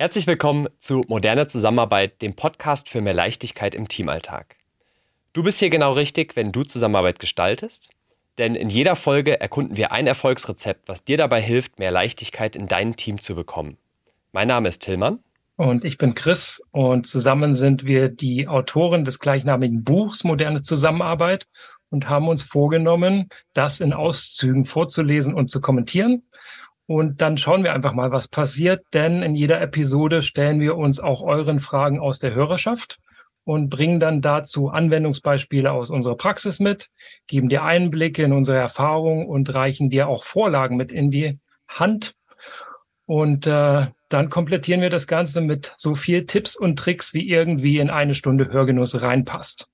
Herzlich willkommen zu Moderne Zusammenarbeit, dem Podcast für mehr Leichtigkeit im Teamalltag. Du bist hier genau richtig, wenn du Zusammenarbeit gestaltest, denn in jeder Folge erkunden wir ein Erfolgsrezept, was dir dabei hilft, mehr Leichtigkeit in dein Team zu bekommen. Mein Name ist Tillmann. Und ich bin Chris und zusammen sind wir die Autoren des gleichnamigen Buchs Moderne Zusammenarbeit und haben uns vorgenommen, das in Auszügen vorzulesen und zu kommentieren. Und dann schauen wir einfach mal, was passiert, denn in jeder Episode stellen wir uns auch euren Fragen aus der Hörerschaft und bringen dann dazu Anwendungsbeispiele aus unserer Praxis mit, geben dir Einblicke in unsere Erfahrung und reichen dir auch Vorlagen mit in die Hand. Und äh, dann komplettieren wir das Ganze mit so viel Tipps und Tricks, wie irgendwie in eine Stunde Hörgenuss reinpasst.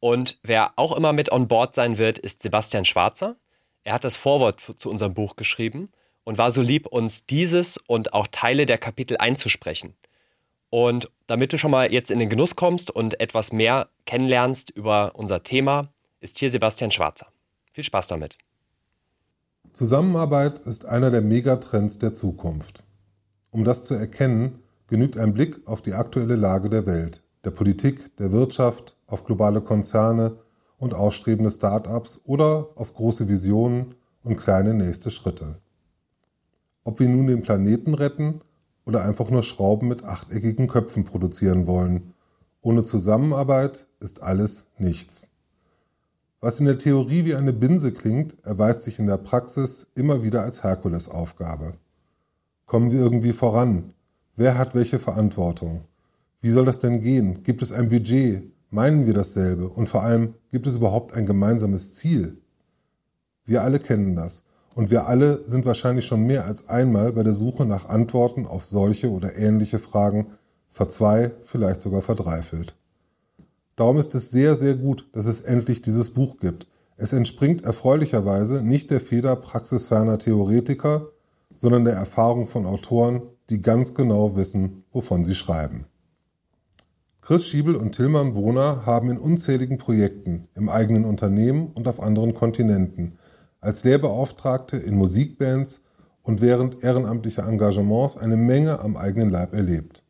Und wer auch immer mit on board sein wird, ist Sebastian Schwarzer. Er hat das Vorwort zu unserem Buch geschrieben und war so lieb, uns dieses und auch Teile der Kapitel einzusprechen. Und damit du schon mal jetzt in den Genuss kommst und etwas mehr kennenlernst über unser Thema, ist hier Sebastian Schwarzer. Viel Spaß damit. Zusammenarbeit ist einer der Megatrends der Zukunft. Um das zu erkennen, genügt ein Blick auf die aktuelle Lage der Welt, der Politik, der Wirtschaft, auf globale Konzerne und aufstrebende Start-ups oder auf große Visionen und kleine nächste Schritte. Ob wir nun den Planeten retten oder einfach nur Schrauben mit achteckigen Köpfen produzieren wollen, ohne Zusammenarbeit ist alles nichts. Was in der Theorie wie eine Binse klingt, erweist sich in der Praxis immer wieder als Herkulesaufgabe. Kommen wir irgendwie voran? Wer hat welche Verantwortung? Wie soll das denn gehen? Gibt es ein Budget? Meinen wir dasselbe? Und vor allem, gibt es überhaupt ein gemeinsames Ziel? Wir alle kennen das. Und wir alle sind wahrscheinlich schon mehr als einmal bei der Suche nach Antworten auf solche oder ähnliche Fragen verzwei, vielleicht sogar verdreifelt. Darum ist es sehr, sehr gut, dass es endlich dieses Buch gibt. Es entspringt erfreulicherweise nicht der Feder praxisferner Theoretiker, sondern der Erfahrung von Autoren, die ganz genau wissen, wovon sie schreiben. Chris Schiebel und Tilman Bohner haben in unzähligen Projekten, im eigenen Unternehmen und auf anderen Kontinenten, als Lehrbeauftragte in Musikbands und während ehrenamtlicher Engagements eine Menge am eigenen Leib erlebt.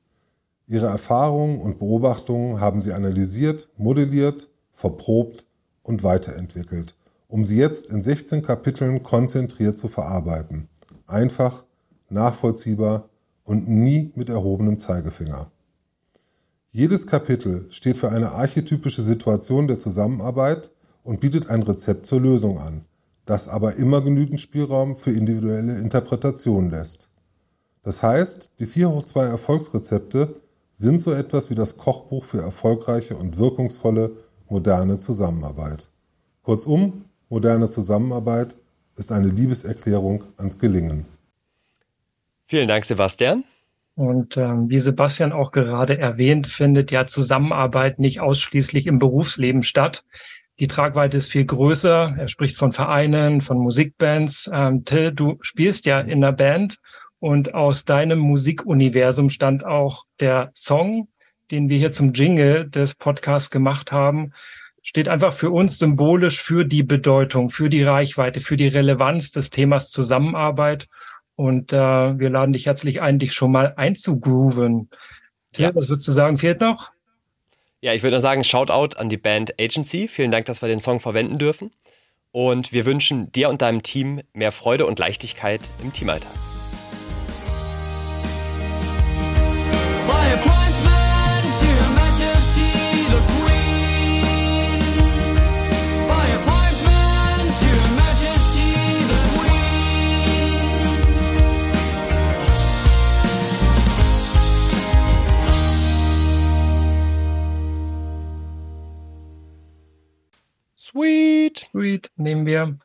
Ihre Erfahrungen und Beobachtungen haben sie analysiert, modelliert, verprobt und weiterentwickelt, um sie jetzt in 16 Kapiteln konzentriert zu verarbeiten. Einfach, nachvollziehbar und nie mit erhobenem Zeigefinger. Jedes Kapitel steht für eine archetypische Situation der Zusammenarbeit und bietet ein Rezept zur Lösung an, das aber immer genügend Spielraum für individuelle Interpretation lässt. Das heißt, die 4 hoch 2 Erfolgsrezepte sind so etwas wie das Kochbuch für erfolgreiche und wirkungsvolle moderne Zusammenarbeit. Kurzum, moderne Zusammenarbeit ist eine Liebeserklärung ans Gelingen. Vielen Dank, Sebastian. Und ähm, wie Sebastian auch gerade erwähnt, findet ja Zusammenarbeit nicht ausschließlich im Berufsleben statt. Die Tragweite ist viel größer. Er spricht von Vereinen, von Musikbands. Ähm, Till, du spielst ja in der Band und aus deinem Musikuniversum stand auch der Song, den wir hier zum Jingle des Podcasts gemacht haben, steht einfach für uns symbolisch für die Bedeutung, für die Reichweite, für die Relevanz des Themas Zusammenarbeit und äh, wir laden dich herzlich ein, dich schon mal einzugrooven. Tim, ja. was würdest du sagen, fehlt noch? Ja, ich würde sagen, Shoutout an die Band Agency. Vielen Dank, dass wir den Song verwenden dürfen. Und wir wünschen dir und deinem Team mehr Freude und Leichtigkeit im Teamalltag. Sweet. Sweet nehmen wir.